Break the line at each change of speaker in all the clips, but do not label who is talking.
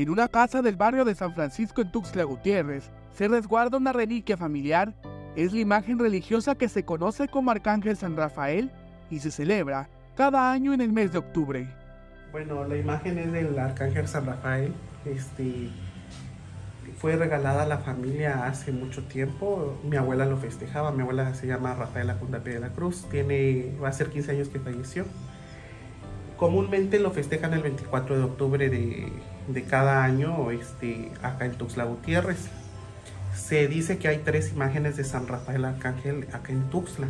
En una casa del barrio de San Francisco en Tuxtla Gutiérrez se resguarda una reliquia familiar. Es la imagen religiosa que se conoce como Arcángel San Rafael y se celebra cada año en el mes de octubre.
Bueno, la imagen es del Arcángel San Rafael. Este fue regalada a la familia hace mucho tiempo. Mi abuela lo festejaba. Mi abuela se llama Rafaela Jundape de la Cruz. Tiene, va a ser 15 años que falleció. Comúnmente lo festejan el 24 de octubre de, de cada año este, acá en Tuxtla Gutiérrez. Se dice que hay tres imágenes de San Rafael Arcángel acá en Tuxtla.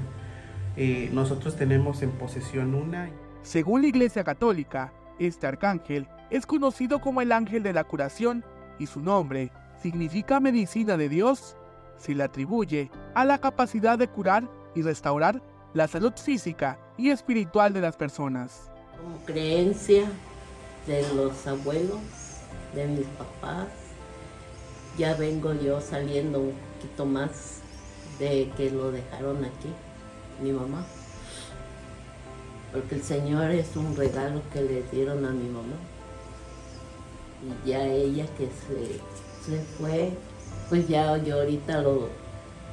Eh, nosotros tenemos en posesión una.
Según la Iglesia Católica, este arcángel es conocido como el ángel de la curación y su nombre significa medicina de Dios. Se le atribuye a la capacidad de curar y restaurar la salud física y espiritual de las personas.
Como creencia de los abuelos, de mis papás, ya vengo yo saliendo un poquito más de que lo dejaron aquí, mi mamá. Porque el Señor es un regalo que le dieron a mi mamá. Y ya ella que se, se fue, pues ya yo ahorita lo,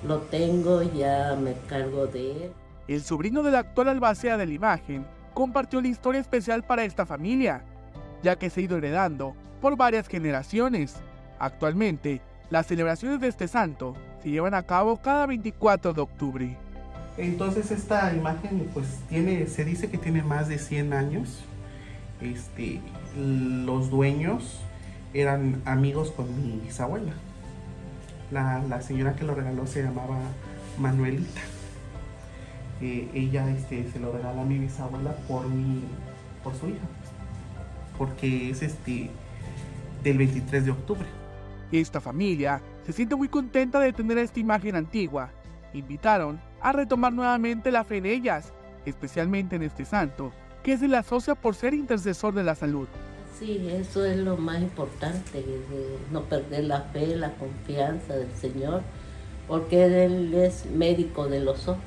lo tengo, ya me cargo de él.
El sobrino de la actual albacea de la imagen compartió la historia especial para esta familia, ya que se ha ido heredando por varias generaciones. Actualmente, las celebraciones de este santo se llevan a cabo cada 24 de octubre.
Entonces esta imagen pues tiene, se dice que tiene más de 100 años. Este, los dueños eran amigos con mi bisabuela. La, la señora que lo regaló se llamaba Manuelita. Eh, ella este, se lo regala a mi bisabuela por mi, por su hija. Porque es este del 23 de octubre.
Esta familia se siente muy contenta de tener esta imagen antigua. Invitaron a retomar nuevamente la fe en ellas, especialmente en este santo, que se le asocia por ser intercesor de la salud.
Sí, eso es lo más importante, no perder la fe, la confianza del Señor, porque Él es médico de los ojos.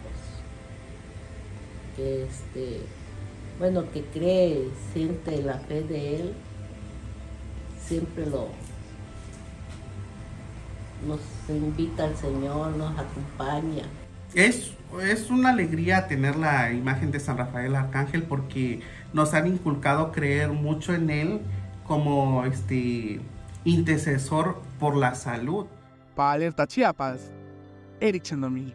Que este, bueno, que cree, siente la fe de Él, siempre lo nos invita al Señor, nos acompaña.
Es, es una alegría tener la imagen de San Rafael Arcángel porque nos han inculcado creer mucho en él como este intercesor por la salud.
Para Alerta Chiapas, Eric Chandomí.